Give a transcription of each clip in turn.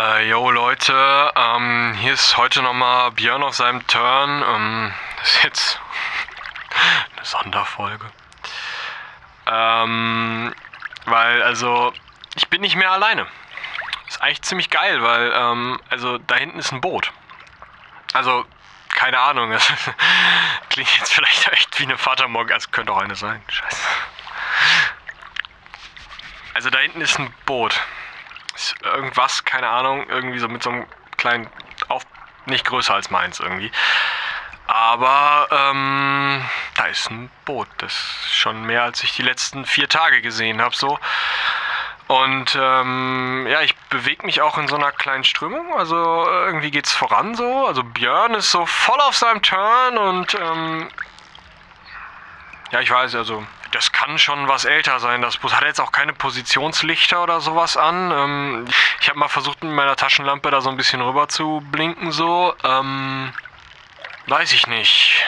Äh, yo Leute, ähm, hier ist heute nochmal Björn auf seinem Turn. Ähm, das ist jetzt eine Sonderfolge. Ähm, weil, also, ich bin nicht mehr alleine. Ist eigentlich ziemlich geil, weil, ähm, also, da hinten ist ein Boot. Also, keine Ahnung, das klingt jetzt vielleicht echt wie eine Vatermorgen, also könnte auch eine sein. Scheiße. Also, da hinten ist ein Boot. Irgendwas, keine Ahnung, irgendwie so mit so einem kleinen auf nicht größer als meins irgendwie. Aber ähm, da ist ein Boot. Das ist schon mehr, als ich die letzten vier Tage gesehen habe. So. Und ähm, ja, ich bewege mich auch in so einer kleinen Strömung. Also irgendwie geht's voran so. Also Björn ist so voll auf seinem Turn und ähm, ja, ich weiß, also das kann schon was älter sein. Das Bus hat jetzt auch keine Positionslichter oder sowas an. Ähm, ich habe mal versucht, mit meiner Taschenlampe da so ein bisschen rüber zu blinken, so. Ähm, weiß ich nicht.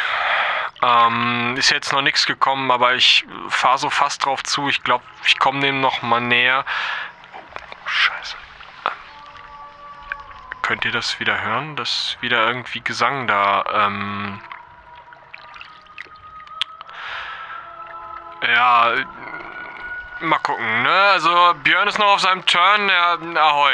Ähm, ist jetzt noch nichts gekommen, aber ich fahre so fast drauf zu. Ich glaube, ich komme dem noch mal näher. Oh, scheiße. Ähm, könnt ihr das wieder hören? Das wieder irgendwie Gesang da. Ähm, Ja, mal gucken, ne? Also Björn ist noch auf seinem Turn, ja, ahoi.